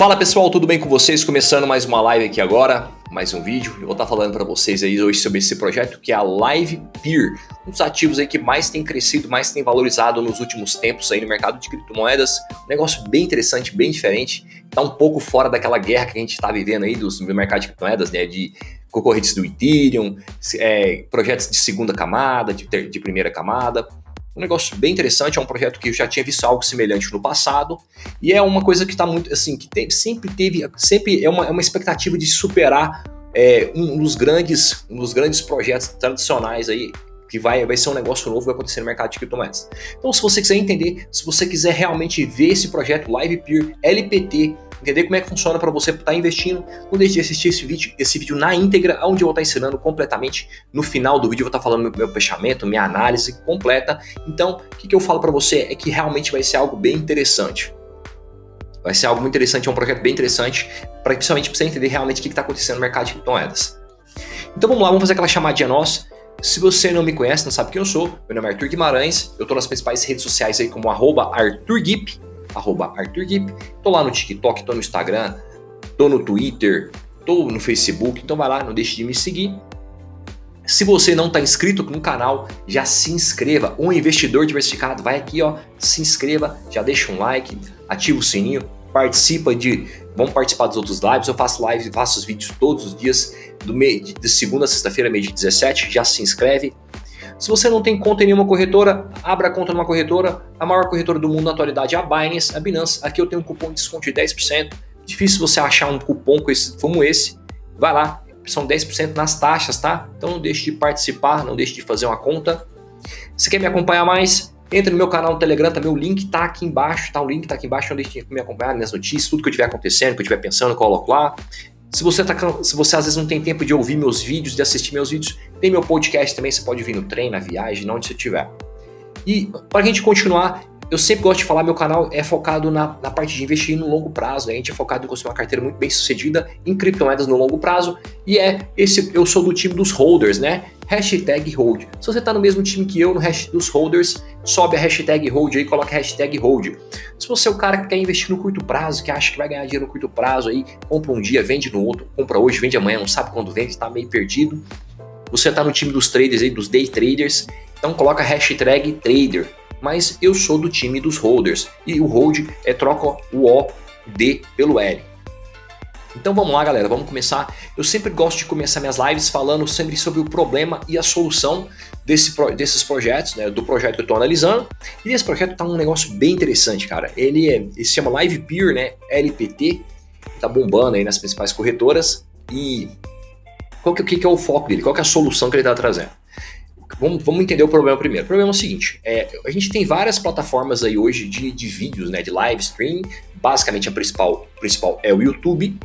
Fala pessoal, tudo bem com vocês? Começando mais uma live aqui agora, mais um vídeo. Eu vou estar falando para vocês aí hoje sobre esse projeto que é a Live Peer, um dos ativos aí que mais tem crescido, mais tem valorizado nos últimos tempos aí no mercado de criptomoedas. Um negócio bem interessante, bem diferente. Tá um pouco fora daquela guerra que a gente está vivendo aí dos, do mercado de criptomoedas, né? De concorrentes do Ethereum, é, projetos de segunda camada, de, ter, de primeira camada. Um negócio bem interessante, é um projeto que eu já tinha visto algo semelhante no passado, e é uma coisa que está muito, assim, que sempre teve, sempre é uma, é uma expectativa de superar é, um dos grandes, um dos grandes projetos tradicionais aí, que vai, vai ser um negócio novo que vai acontecer no mercado de criptomoedas. Então, se você quiser entender, se você quiser realmente ver esse projeto Live Peer LPT, entender como é que funciona para você estar tá investindo, não deixe de assistir esse vídeo, esse vídeo na íntegra, onde eu vou estar tá ensinando completamente. No final do vídeo eu vou estar tá falando meu, meu fechamento, minha análise completa. Então, o que, que eu falo para você é que realmente vai ser algo bem interessante. Vai ser algo muito interessante, é um projeto bem interessante, para principalmente para você entender realmente o que está acontecendo no mercado de criptomoedas. Então vamos lá, vamos fazer aquela chamadinha nossa. Se você não me conhece, não sabe quem eu sou, meu nome é Arthur Guimarães, eu estou nas principais redes sociais aí como arroba ArthurGip, arroba ArthurGip. Tô lá no TikTok, tô no Instagram, tô no Twitter, tô no Facebook, então vai lá, não deixe de me seguir. Se você não está inscrito no canal, já se inscreva. Um investidor diversificado, vai aqui, ó, se inscreva, já deixa um like, ativa o sininho, participa de, vamos participar dos outros lives. Eu faço lives, faço os vídeos todos os dias do meio de segunda a sexta-feira, meio de 17. Já se inscreve, se você não tem conta em nenhuma corretora, abra conta numa corretora. A maior corretora do mundo na atualidade é a Binance, a Binance. Aqui eu tenho um cupom de desconto de 10%. Difícil você achar um cupom como esse. Vai lá, são 10% nas taxas, tá? Então não deixe de participar, não deixe de fazer uma conta. Se quer me acompanhar mais, entre no meu canal no Telegram, também o link tá aqui embaixo, tá? O link tá aqui embaixo, não deixe de me acompanhar minhas notícias, tudo que eu estiver acontecendo, que eu estiver pensando, eu coloco lá. Se você, tá, se você às vezes não tem tempo de ouvir meus vídeos, de assistir meus vídeos, tem meu podcast também, você pode vir no trem, na viagem, onde você estiver. E para a gente continuar, eu sempre gosto de falar, meu canal é focado na, na parte de investir no longo prazo. Né? A gente é focado em construir uma carteira muito bem sucedida em criptomoedas no longo prazo. E é esse, eu sou do time dos holders, né? Hashtag hold. Se você está no mesmo time que eu, no hashtag dos holders, sobe a hashtag hold aí, coloca a hashtag hold. Se você é o cara que quer investir no curto prazo, que acha que vai ganhar dinheiro no curto prazo aí, compra um dia, vende no outro, compra hoje, vende amanhã, não sabe quando vende, está meio perdido. Você está no time dos traders aí, dos day traders, então coloca a hashtag trader. Mas eu sou do time dos holders e o hold é troca o O D pelo L. Então vamos lá, galera, vamos começar. Eu sempre gosto de começar minhas lives falando sempre sobre o problema e a solução desse, desses projetos, né, do projeto que eu estou analisando. E esse projeto tá um negócio bem interessante, cara. Ele, é, ele se chama Live Peer, né, LPT, tá bombando aí nas principais corretoras. E qual que, que é o foco dele? Qual que é a solução que ele está trazendo? Vamos, vamos, entender o problema primeiro. O problema é o seguinte: é, a gente tem várias plataformas aí hoje de, de vídeos, né, de live stream. Basicamente, a principal, principal é o YouTube,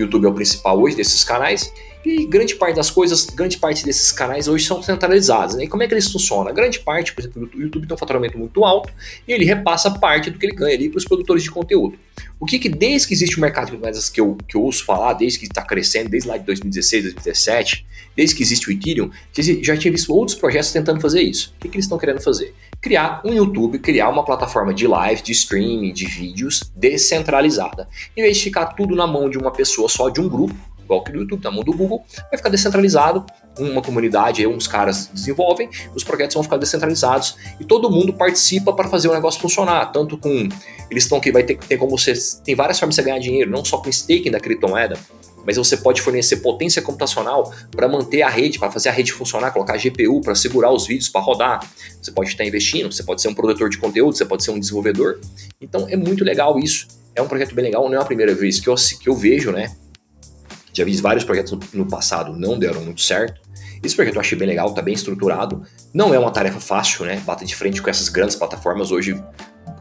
YouTube é o principal hoje desses canais, e grande parte das coisas, grande parte desses canais hoje são centralizados. Né? E como é que eles funcionam? grande parte, por exemplo, o YouTube tem um faturamento muito alto e ele repassa parte do que ele ganha ali para os produtores de conteúdo. O que, que desde que existe o mercado de moedas que eu, que eu ouço falar, desde que está crescendo, desde lá de 2016, 2017, desde que existe o Ethereum, já tinha visto outros projetos tentando fazer isso. O que, que eles estão querendo fazer? Criar um YouTube, criar uma plataforma de live, de streaming, de vídeos descentralizada. Em vez de ficar tudo na mão de uma pessoa só, de um grupo, igual que no YouTube, na mão do Google, vai ficar descentralizado, uma comunidade, aí uns caras desenvolvem, os projetos vão ficar descentralizados e todo mundo participa para fazer o negócio funcionar, tanto com eles estão aqui vai ter tem como você tem várias formas de você ganhar dinheiro, não só com staking da criptomoeda, mas você pode fornecer potência computacional para manter a rede, para fazer a rede funcionar, colocar GPU para segurar os vídeos para rodar. Você pode estar investindo, você pode ser um produtor de conteúdo, você pode ser um desenvolvedor. Então é muito legal isso. É um projeto bem legal, não é a primeira vez que eu, que eu vejo, né? Já vi vários projetos no passado, não deram muito certo. Esse projeto eu achei bem legal, tá bem estruturado. Não é uma tarefa fácil, né? Bata de frente com essas grandes plataformas hoje.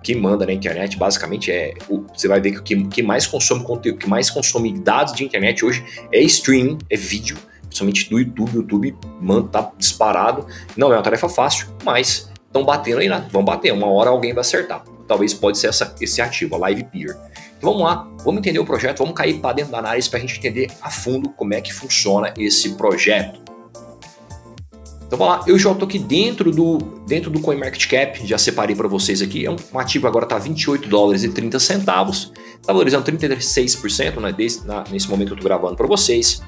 Quem manda na internet basicamente é. O, você vai ver que o que, que mais consome conteúdo, que mais consome dados de internet hoje é streaming, é vídeo, principalmente do YouTube. O YouTube manda, tá disparado. Não é uma tarefa fácil, mas estão batendo aí, né? Vão bater. Uma hora alguém vai acertar. Talvez pode ser essa, esse ativo, a Live Peer. Vamos lá, vamos entender o projeto, vamos cair para dentro da análise para a gente entender a fundo como é que funciona esse projeto. Então vamos lá, eu já estou aqui dentro do, dentro do CoinMarketCap, já separei para vocês aqui, é um, ativo agora está 28 dólares e 30 centavos, está valorizando 36% né, desse, na, nesse momento eu estou gravando para vocês.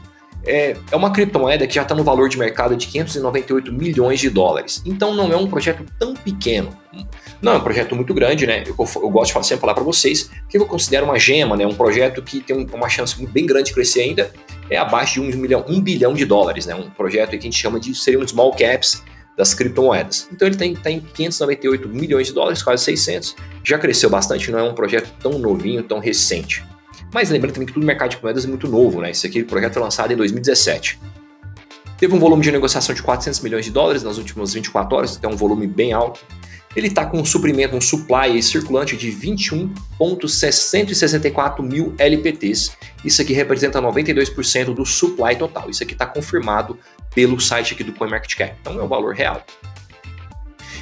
É, é, uma criptomoeda que já está no valor de mercado de 598 milhões de dólares. Então não é um projeto tão pequeno. Não é um projeto muito grande, né? Eu, eu gosto de sempre falar para vocês que eu considero uma gema, né? Um projeto que tem uma chance bem grande de crescer ainda. É abaixo de 1 milhão, 1 bilhão de dólares, né? Um projeto que a gente chama de seria um small caps das criptomoedas. Então ele está tá em 598 milhões de dólares, quase 600. Já cresceu bastante, não é um projeto tão novinho, tão recente. Mas lembrando também que tudo no mercado de moedas é muito novo, né? Esse aqui, o projeto foi lançado em 2017. Teve um volume de negociação de 400 milhões de dólares nas últimas 24 horas, então é um volume bem alto. Ele está com um suprimento, um supply circulante de 21,664 mil LPTs. Isso aqui representa 92% do supply total. Isso aqui está confirmado pelo site aqui do CoinMarketCap. Então é o valor real.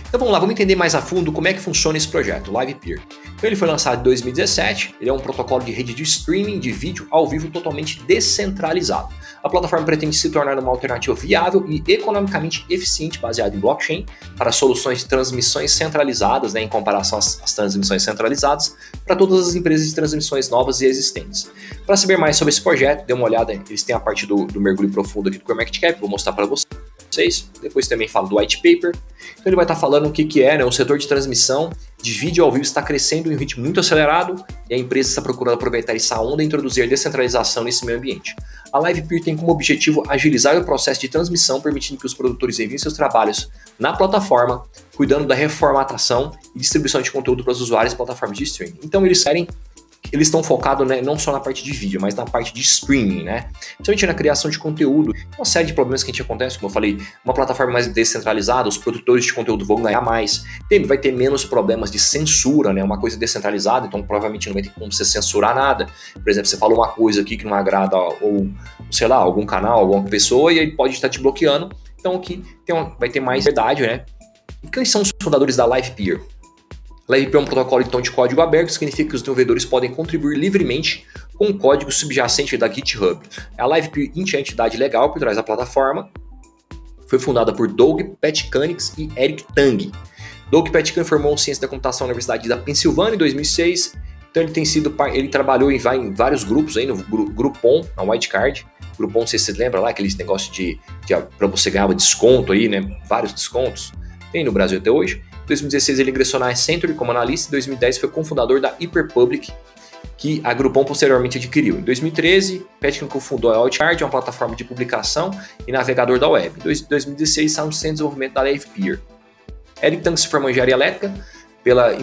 Então vamos lá, vamos entender mais a fundo como é que funciona esse projeto, LivePeer. Então ele foi lançado em 2017, ele é um protocolo de rede de streaming de vídeo ao vivo totalmente descentralizado. A plataforma pretende se tornar uma alternativa viável e economicamente eficiente baseada em blockchain para soluções de transmissões centralizadas, né, em comparação às, às transmissões centralizadas, para todas as empresas de transmissões novas e existentes. Para saber mais sobre esse projeto, dê uma olhada, eles têm a parte do, do mergulho profundo aqui do CoinMarketCap, vou mostrar para vocês vocês. Depois também falo do white paper. Então ele vai estar falando o que, que é, né? O setor de transmissão de vídeo ao vivo está crescendo em um ritmo muito acelerado e a empresa está procurando aproveitar essa onda e introduzir descentralização nesse meio ambiente. A LivePeer tem como objetivo agilizar o processo de transmissão, permitindo que os produtores enviem seus trabalhos na plataforma, cuidando da reformatação e distribuição de conteúdo para os usuários e plataformas de streaming. Então eles querem eles estão focados né, não só na parte de vídeo, mas na parte de streaming, né? Principalmente na criação de conteúdo. Uma série de problemas que a gente acontece, como eu falei, uma plataforma mais descentralizada, os produtores de conteúdo vão ganhar mais, tem, vai ter menos problemas de censura, né? Uma coisa descentralizada, então provavelmente não vai ter como você censurar nada. Por exemplo, você falou uma coisa aqui que não agrada, ou sei lá, algum canal, alguma pessoa, e aí pode estar te bloqueando. Então aqui tem uma, vai ter mais verdade, né? E quem são os fundadores da LivePeer? LiveP é um protocolo então de código aberto, significa que os desenvolvedores podem contribuir livremente com o código subjacente da GitHub. A LiveP é a entidade legal por trás da plataforma. Foi fundada por Doug Petkanix e Eric Tang. Doug Petkanix formou ciência da computação na Universidade da Pensilvânia em 2006. Então ele tem sido ele trabalhou em, em vários grupos aí no Groupon, na Whitecard. Groupon, não sei se você lembra lá, aqueles negócio de, de para você ganhar desconto aí, né? Vários descontos. Tem no Brasil até hoje. 2016 ele ingressou na Accenture como analista e em 2010 foi cofundador da Hyperpublic, que a Groupon posteriormente adquiriu. Em 2013, Petkin cofundou a Outcard, uma plataforma de publicação e navegador da web. Em 2016, está no Centro de Desenvolvimento da LifePeer. Eric Tang se formou em engenharia elétrica pela,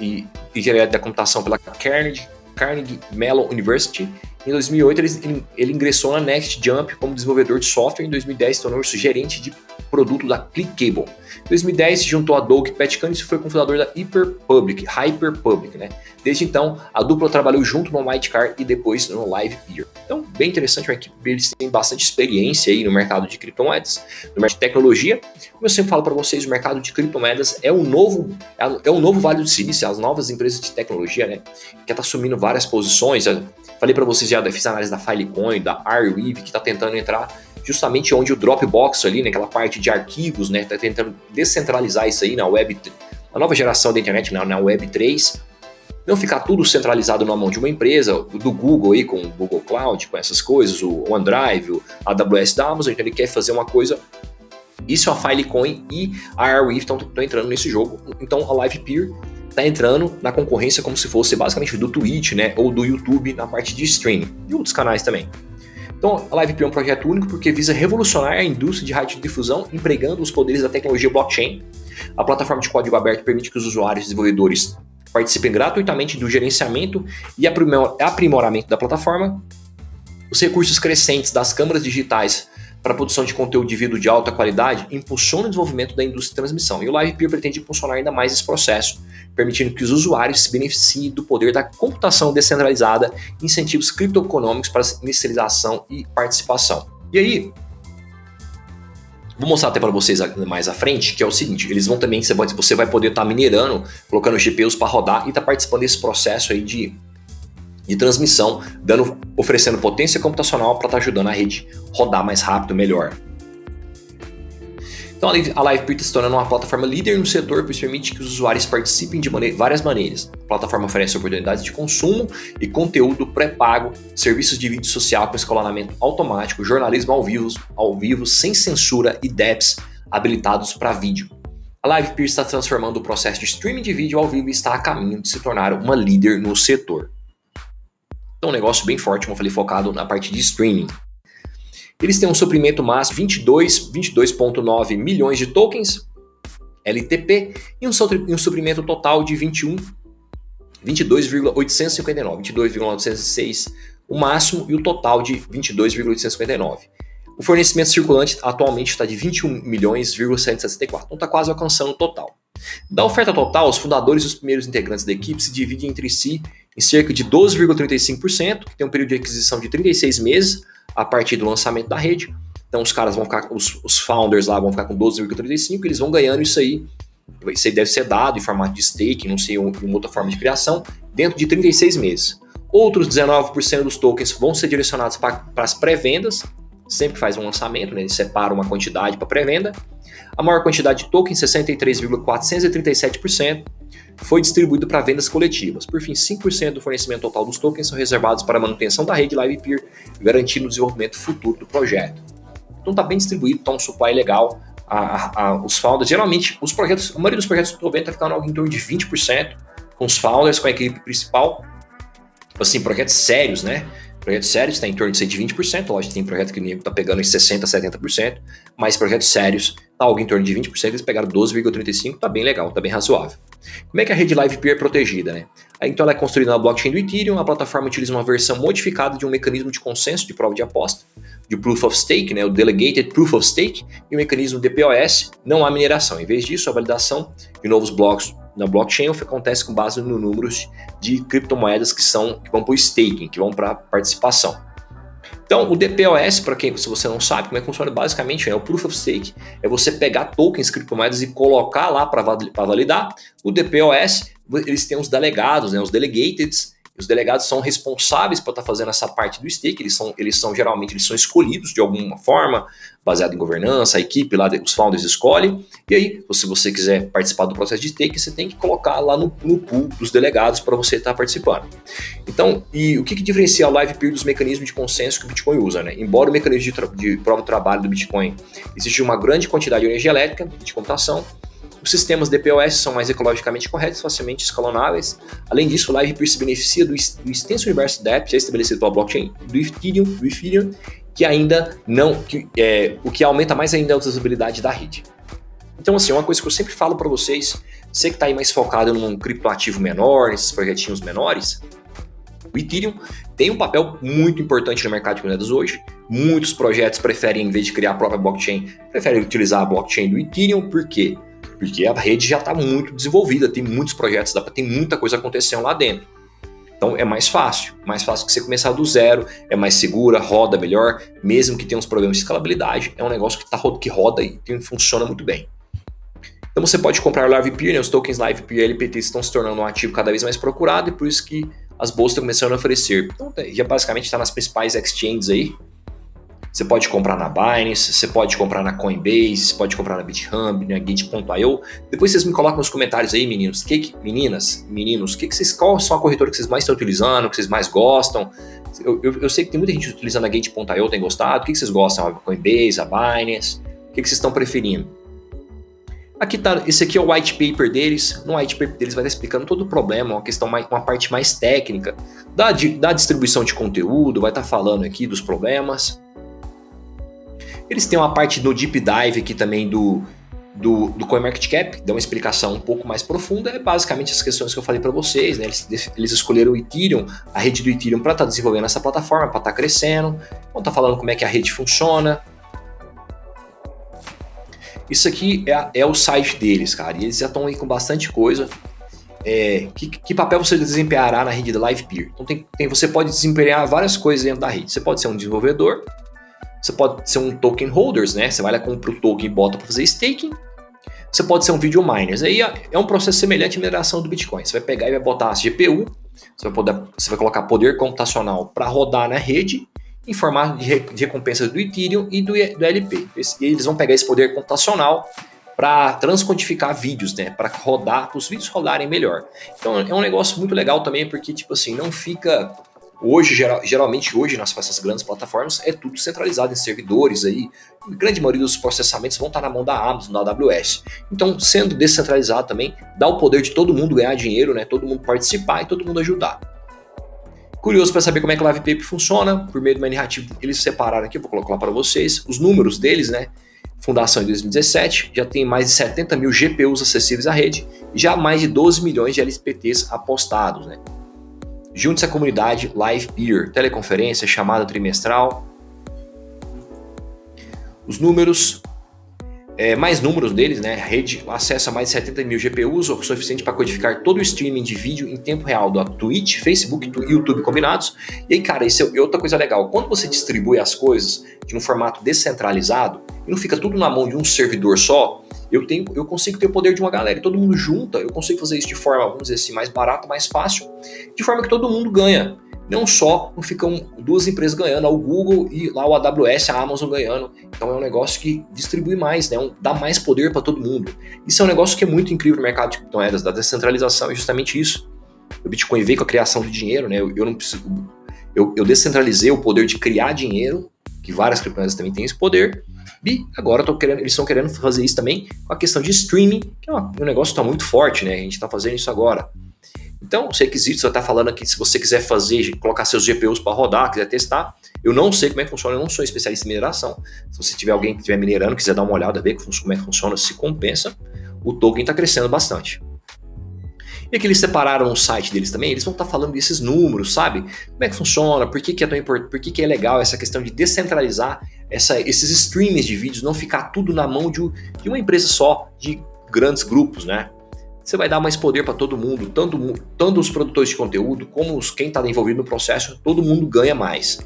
e engenharia da computação pela Carnegie, Carnegie Mellon University. Em 2008, ele, ele ingressou na Next Jump como desenvolvedor de software. Em 2010, tornou-se gerente de produto da ClickCable. Em 2010, se juntou a Doug Petcanis e foi cofundador da Hyperpublic, Hyperpublic, né? Desde então, a dupla trabalhou junto no Whitecar e depois no LivePeer. Então, bem interessante, uma equipe eles têm bastante experiência aí no mercado de criptomoedas, no mercado de tecnologia. Como eu sempre falo para vocês, o mercado de criptomoedas é um novo é um novo Vale do Silício, as novas empresas de tecnologia, né? Que está assumindo várias posições. Eu falei para vocês já, fiz análise da Filecoin, da Arweave, que está tentando entrar justamente onde o Dropbox ali, naquela né, parte de arquivos, né, tá tentando descentralizar isso aí na web, a nova geração da internet, na, na web 3, não ficar tudo centralizado na mão de uma empresa, do Google aí com o Google Cloud, com essas coisas, o OneDrive, o AWS da Amazon, então ele quer fazer uma coisa isso a Filecoin e a Airwave estão entrando nesse jogo. Então a LivePeer está entrando na concorrência como se fosse basicamente do Twitch, né, ou do YouTube na parte de streaming e outros canais também. Então, a LiveP é um projeto único porque visa revolucionar a indústria de radiodifusão empregando os poderes da tecnologia blockchain. A plataforma de código aberto permite que os usuários e desenvolvedores participem gratuitamente do gerenciamento e aprimoramento da plataforma. Os recursos crescentes das câmaras digitais para a produção de conteúdo de vídeo de alta qualidade impulsiona o desenvolvimento da indústria de transmissão. E o LivePeer pretende impulsionar ainda mais esse processo, permitindo que os usuários se beneficiem do poder da computação descentralizada incentivos criptoeconômicos para inicialização e participação. E aí, Vou mostrar até para vocês mais à frente, que é o seguinte, eles vão também, você vai poder estar tá minerando, colocando GPUs para rodar e estar tá participando desse processo aí de, de transmissão, dando, oferecendo potência computacional para estar tá ajudando a rede rodar mais rápido, melhor. Então a LivePeer está se tornando uma plataforma líder no setor, pois permite que os usuários participem de maneira, várias maneiras. A plataforma oferece oportunidades de consumo e conteúdo pré-pago, serviços de vídeo social com escalonamento automático, jornalismo ao vivo, ao vivo sem censura e DEPs habilitados para vídeo. A LivePeer está transformando o processo de streaming de vídeo ao vivo e está a caminho de se tornar uma líder no setor. Então, um negócio bem forte, como eu falei, focado na parte de streaming. Eles têm um suprimento máximo 22, 22.9 milhões de tokens LTP e um, um suprimento total de 21 22,859, 22,906 o máximo e o total de 22,859. O fornecimento circulante atualmente está de 21 milhões,164, então está quase alcançando o total. Da oferta total, os fundadores e os primeiros integrantes da equipe se dividem entre si em cerca de 12,35%, que tem um período de aquisição de 36 meses, a partir do lançamento da rede. Então os caras vão ficar, os, os founders lá vão ficar com 12,35, eles vão ganhando isso aí. Isso aí deve ser dado em formato de stake, não sei, em outra forma de criação, dentro de 36 meses. Outros 19% dos tokens vão ser direcionados para as pré-vendas, sempre faz um lançamento, né? ele separa uma quantidade para pré-venda. A maior quantidade de tokens, 63,437%, foi distribuído para vendas coletivas. Por fim, 5% do fornecimento total dos tokens são reservados para a manutenção da rede LivePeer, garantindo o desenvolvimento futuro do projeto. Então está bem distribuído, está um supply legal. A, a, os founders, geralmente, os projetos, a maioria dos projetos estou vendo está ficando algo em torno de 20%, com os founders, com a equipe principal. Assim, projetos sérios, né? Projetos sérios está em torno de 20%, lógico, tem projeto que está pegando em 60%, 70%, mas projetos sérios está algo em torno de 20%, eles pegaram 12,35%, está bem legal, está bem razoável. Como é que a rede LivePeer é protegida? Né? Então ela é construída na blockchain do Ethereum, a plataforma utiliza uma versão modificada de um mecanismo de consenso de prova de aposta, de Proof of Stake, né, o Delegated Proof of Stake, e o mecanismo DPoS, não há mineração. Em vez disso, a validação de novos blocos na blockchain acontece com base no números de criptomoedas que são que vão para o staking, que vão para participação. Então, o DPoS, para quem se você não sabe como é que funciona, basicamente é o Proof of Stake, é você pegar tokens, criptomoedas e colocar lá para validar. O DPoS, eles têm os delegados, né, os delegateds, os delegados são responsáveis por estar fazendo essa parte do stake, eles são, eles são geralmente eles são escolhidos de alguma forma, baseado em governança, a equipe lá, os founders escolhem, e aí, se você quiser participar do processo de stake, você tem que colocar lá no, no pool dos delegados para você estar participando. Então, e o que, que diferencia o Live Peer dos mecanismos de consenso que o Bitcoin usa, né? Embora o mecanismo de, de prova do trabalho do Bitcoin existe uma grande quantidade de energia elétrica de computação, os sistemas DPoS são mais ecologicamente corretos, facilmente escalonáveis. Além disso, o LivePeer se beneficia do, do extenso universo de apps já estabelecido pela blockchain do Ethereum, do Ethereum que ainda não, que, é, o que aumenta mais ainda a usabilidade da rede. Então, assim, uma coisa que eu sempre falo para vocês, você que está aí mais focado num criptoativo menor, nesses projetinhos menores, o Ethereum tem um papel muito importante no mercado de moedas hoje. Muitos projetos preferem, em vez de criar a própria blockchain, preferem utilizar a blockchain do Ethereum, por quê? Porque a rede já está muito desenvolvida, tem muitos projetos, dá tem muita coisa acontecendo lá dentro. Então é mais fácil, mais fácil que você começar do zero, é mais segura, roda melhor, mesmo que tenha uns problemas de escalabilidade, é um negócio que, tá, que roda e funciona muito bem. Então você pode comprar LivePeer, né? os tokens LivePeer e LPT estão se tornando um ativo cada vez mais procurado e por isso que as bolsas estão começando a oferecer. Então já basicamente está nas principais exchanges aí, você pode comprar na Binance, você pode comprar na Coinbase, você pode comprar na BitHub, na Git.io. Depois vocês me colocam nos comentários aí, meninos, que, que meninas, meninos, que, que vocês, qual são a corretora que vocês mais estão utilizando, que vocês mais gostam. Eu, eu, eu sei que tem muita gente utilizando a Gate.io, tem gostado. O que, que vocês gostam? A Coinbase, a Binance? O que, que vocês estão preferindo? Aqui tá, esse aqui é o white paper deles. No white paper deles vai estar explicando todo o problema, uma questão mais, uma parte mais técnica da, da distribuição de conteúdo, vai estar falando aqui dos problemas. Eles têm uma parte do deep dive aqui também do, do, do CoinMarketCap, dá uma explicação um pouco mais profunda, é basicamente as questões que eu falei para vocês, né? Eles, eles escolheram o Ethereum, a rede do Ethereum para estar tá desenvolvendo essa plataforma, para estar tá crescendo, vão estar tá falando como é que a rede funciona. Isso aqui é, é o site deles, cara, e eles já estão aí com bastante coisa. É, que, que, papel você desempenhará na rede da LivePeer? Então tem, tem, você pode desempenhar várias coisas dentro da rede. Você pode ser um desenvolvedor, você pode ser um token holders, né? Você vai lá, compra o token e bota para fazer staking. Você pode ser um video miner. Aí é um processo semelhante à mineração do Bitcoin. Você vai pegar e vai botar a GPU, você vai, poder, você vai colocar poder computacional para rodar na rede em formato de, de recompensa do Ethereum e do, do LP. Eles vão pegar esse poder computacional para transcodificar vídeos, né? Para rodar, para os vídeos rodarem melhor. Então é um negócio muito legal também, porque, tipo assim, não fica. Hoje, geral, geralmente hoje, nas essas grandes plataformas, é tudo centralizado em servidores aí. A grande maioria dos processamentos vão estar na mão da Amazon, da AWS. Então, sendo descentralizado também, dá o poder de todo mundo ganhar dinheiro, né? Todo mundo participar e todo mundo ajudar. Curioso para saber como é que o Live Paper funciona, por meio do narrativo, eles separaram aqui, vou colocar para vocês, os números deles, né? Fundação em 2017, já tem mais de 70 mil GPUs acessíveis à rede já mais de 12 milhões de LPTs apostados. Né? Junte-se à comunidade Live Peer, teleconferência, chamada trimestral. Os números é, mais números deles, né? A rede acessa mais de 70 mil GPUs, o suficiente para codificar todo o streaming de vídeo em tempo real da Twitch, Facebook e YouTube combinados. E aí, cara, isso é outra coisa legal. Quando você distribui as coisas de um formato descentralizado e não fica tudo na mão de um servidor só, eu tenho, eu consigo ter o poder de uma galera e todo mundo junta. Eu consigo fazer isso de forma, vamos dizer assim, mais barata, mais fácil, de forma que todo mundo ganha não só não ficam duas empresas ganhando, o Google e lá o AWS, a Amazon ganhando. Então é um negócio que distribui mais, né? Um, dá mais poder para todo mundo. Isso é um negócio que é muito incrível no mercado de criptomoedas, da descentralização, é justamente isso. O Bitcoin veio com a criação de dinheiro, né? Eu, eu não preciso. Eu, eu, descentralizei o poder de criar dinheiro, que várias criptomoedas também têm esse poder. E agora querendo, eles estão querendo fazer isso também com a questão de streaming, que é uma, um negócio que está muito forte, né? A gente está fazendo isso agora. Então, os requisitos, você está falando aqui, se você quiser fazer, colocar seus GPUs para rodar, quiser testar, eu não sei como é que funciona, eu não sou especialista em mineração. Se você tiver alguém que estiver minerando, quiser dar uma olhada, ver como é que funciona, se compensa, o token está crescendo bastante. E aqui eles separaram o site deles também, eles vão estar tá falando desses números, sabe? Como é que funciona, por que, que é tão importante, por que, que é legal essa questão de descentralizar essa, esses streams de vídeos, não ficar tudo na mão de, de uma empresa só, de grandes grupos, né? você vai dar mais poder para todo mundo, tanto, tanto os produtores de conteúdo como os, quem está envolvido no processo, todo mundo ganha mais.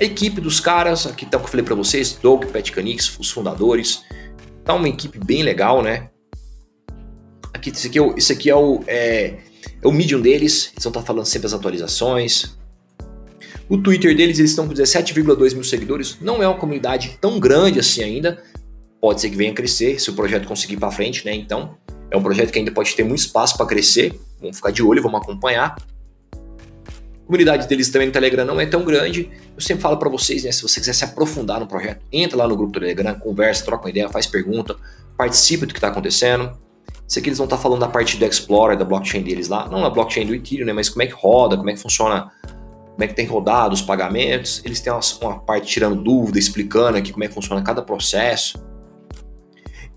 A equipe dos caras, aqui tá o que eu falei para vocês, Doug, Pat Canix, os fundadores, tá uma equipe bem legal, né? Aqui, esse aqui é o, esse aqui é o, é, é o Medium deles, eles vão estar tá falando sempre as atualizações. O Twitter deles, eles estão com 17,2 mil seguidores, não é uma comunidade tão grande assim ainda, pode ser que venha a crescer se o projeto conseguir para frente, né? Então, é um projeto que ainda pode ter muito espaço para crescer. Vamos ficar de olho, vamos acompanhar. A comunidade deles também no Telegram não é tão grande. Eu sempre falo para vocês, né, se você quiser se aprofundar no projeto, entra lá no grupo do Telegram, conversa, troca uma ideia, faz pergunta, participe do que está acontecendo. Isso aqui eles vão estar tá falando da parte do Explorer, da blockchain deles lá. Não na blockchain do Ethereum, né, mas como é que roda, como é que funciona, como é que tem rodado os pagamentos. Eles têm uma, uma parte tirando dúvida, explicando aqui como é que funciona cada processo.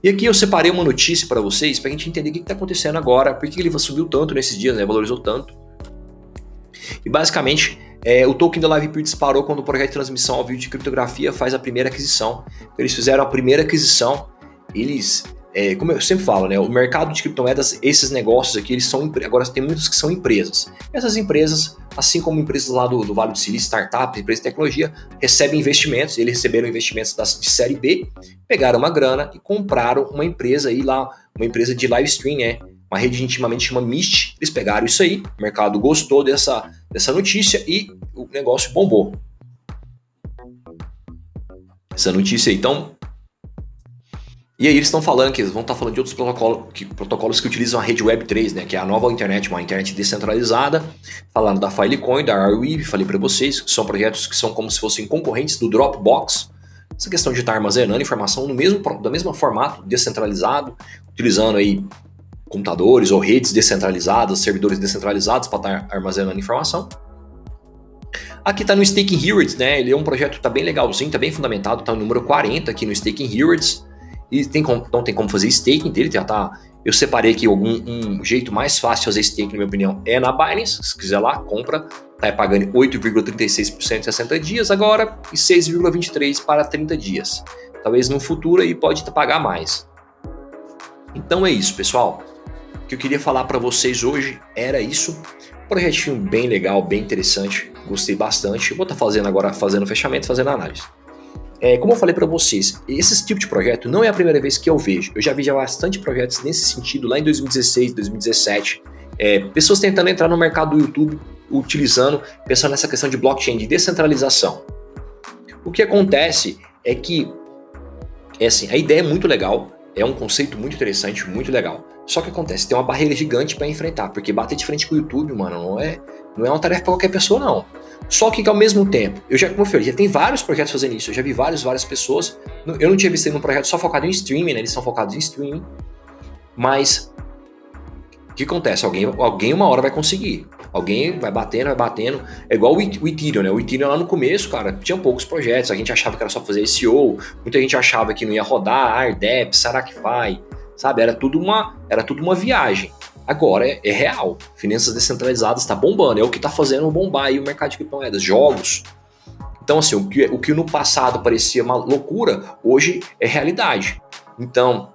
E aqui eu separei uma notícia para vocês para a gente entender o que está acontecendo agora, por que ele subiu tanto nesses dias, né, valorizou tanto. E basicamente, é, o token da LivePeer disparou quando o projeto de transmissão ao vivo de criptografia faz a primeira aquisição. Eles fizeram a primeira aquisição, eles é, como eu sempre falo, né, o mercado de criptomoedas, esses negócios aqui, eles são agora tem muitos que são empresas. Essas empresas, assim como empresas lá do, do Vale do Silício, startups, empresas de tecnologia, recebem investimentos. Eles receberam investimentos da, de série B, pegaram uma grana e compraram uma empresa aí lá, uma empresa de live stream, né? Uma rede intimamente chama Mist. Eles pegaram isso aí, o mercado gostou dessa, dessa notícia e o negócio bombou. Essa notícia aí, então, e aí eles estão falando que eles vão estar tá falando de outros protocolos que, protocolos que utilizam a rede Web 3, né, que é a nova internet, uma internet descentralizada, falando da Filecoin, da Arweave, falei para vocês, que são projetos que são como se fossem concorrentes do Dropbox. Essa questão de estar armazenando informação no mesmo da mesma formato, descentralizado, utilizando aí computadores ou redes descentralizadas, servidores descentralizados para estar armazenando informação. Aqui está no Staking Heroes, né? Ele é um projeto que tá bem legalzinho, está bem fundamentado, está no número 40 aqui no Staking Heroes. E tem como, não tem como fazer staking dele, já tá. Eu separei aqui algum um jeito mais fácil de fazer staking, na minha opinião, é na Binance. Se quiser lá, compra. Tá pagando 8,36% em 60 dias agora e 6,23% para 30 dias. Talvez no futuro aí pode pagar mais. Então é isso, pessoal. O que eu queria falar para vocês hoje era isso. Projetinho bem legal, bem interessante. Gostei bastante. vou estar tá fazendo agora, fazendo fechamento, fazendo análise. É, como eu falei para vocês, esse tipo de projeto não é a primeira vez que eu vejo. Eu já vi já bastante projetos nesse sentido lá em 2016, 2017. É, pessoas tentando entrar no mercado do YouTube utilizando, pensando nessa questão de blockchain, de descentralização. O que acontece é que, é assim, a ideia é muito legal, é um conceito muito interessante, muito legal. Só que acontece, tem uma barreira gigante para enfrentar, porque bater de frente com o YouTube, mano, não é, não é uma tarefa para qualquer pessoa, não. Só que ao mesmo tempo, eu já, como eu falei, já tem vários projetos fazendo isso, eu já vi várias, várias pessoas. Eu não tinha visto um projeto só focado em streaming, né? Eles são focados em streaming. Mas o que acontece? Alguém, alguém uma hora vai conseguir. Alguém vai batendo, vai batendo. É igual o Ethereum, né? O Ethereum lá no começo, cara, tinha poucos projetos. A gente achava que era só fazer SEO. Muita gente achava que não ia rodar, AirDep, Sarakify, sabe? Era tudo uma, era tudo uma viagem. Agora é, é real. Finanças descentralizadas está bombando. É o que está fazendo bombar aí o mercado de criptomoedas. Jogos. Então, assim, o que, o que no passado parecia uma loucura, hoje é realidade. Então,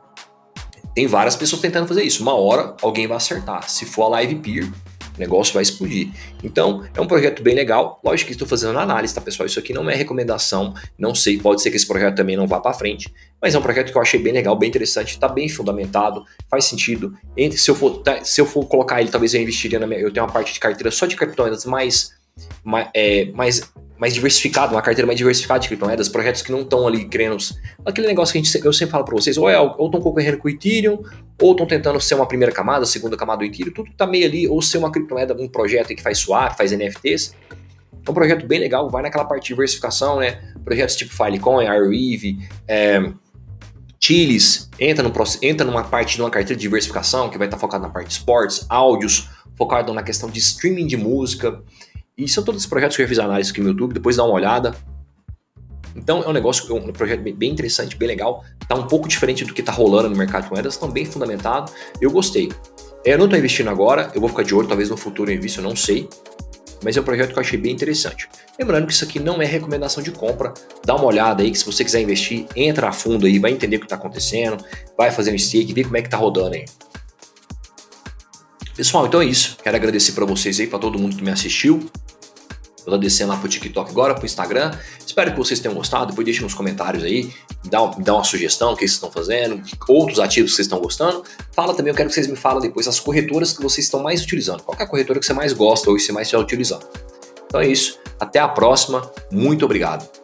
tem várias pessoas tentando fazer isso. Uma hora alguém vai acertar. Se for a Live Peer, o negócio vai explodir. Então, é um projeto bem legal. Lógico que estou fazendo análise, tá, pessoal? Isso aqui não é recomendação, não sei, pode ser que esse projeto também não vá para frente, mas é um projeto que eu achei bem legal, bem interessante, está bem fundamentado, faz sentido. Entre, se, eu for, tá, se eu for colocar ele, talvez eu investiria na minha. Eu tenho uma parte de carteira só de criptomoedas mais, mais, é, mais mais diversificado, uma carteira mais diversificada de criptomoedas, projetos que não estão ali querendo. Aquele negócio que a gente, eu sempre falo para vocês, ou é, estão concorrendo com o Ethereum, ou estão tentando ser uma primeira camada, segunda camada do Ethereum, tudo está meio ali, ou ser uma criptomoeda, um projeto que faz swap, faz NFTs. É um projeto bem legal, vai naquela parte de diversificação, né? Projetos tipo Filecoin, Arweave, é, Chilis, entra, no, entra numa parte de uma carteira de diversificação que vai estar tá focado na parte de esportes, áudios, focado na questão de streaming de música. E são todos os projetos que eu fiz análise aqui no YouTube, depois dá uma olhada. Então é um negócio, é um projeto bem interessante, bem legal. Tá um pouco diferente do que tá rolando no mercado de moedas, estão bem fundamentado. Eu gostei. Eu não estou investindo agora, eu vou ficar de olho, talvez no futuro eu invisto, eu não sei. Mas é um projeto que eu achei bem interessante. Lembrando que isso aqui não é recomendação de compra. Dá uma olhada aí, que se você quiser investir, entra a fundo aí, vai entender o que está acontecendo, vai fazer um stake, vê como é que tá rodando aí. Pessoal, então é isso. Quero agradecer para vocês aí, para todo mundo que me assistiu. Vou descendo lá pro TikTok agora, pro Instagram. Espero que vocês tenham gostado. Depois deixem nos comentários aí. Dá, dá uma sugestão, o que vocês estão fazendo, outros ativos que vocês estão gostando. Fala também, eu quero que vocês me falem depois as corretoras que vocês estão mais utilizando. Qual é a corretora que você mais gosta ou que você mais está utilizando? Então é isso. Até a próxima. Muito obrigado.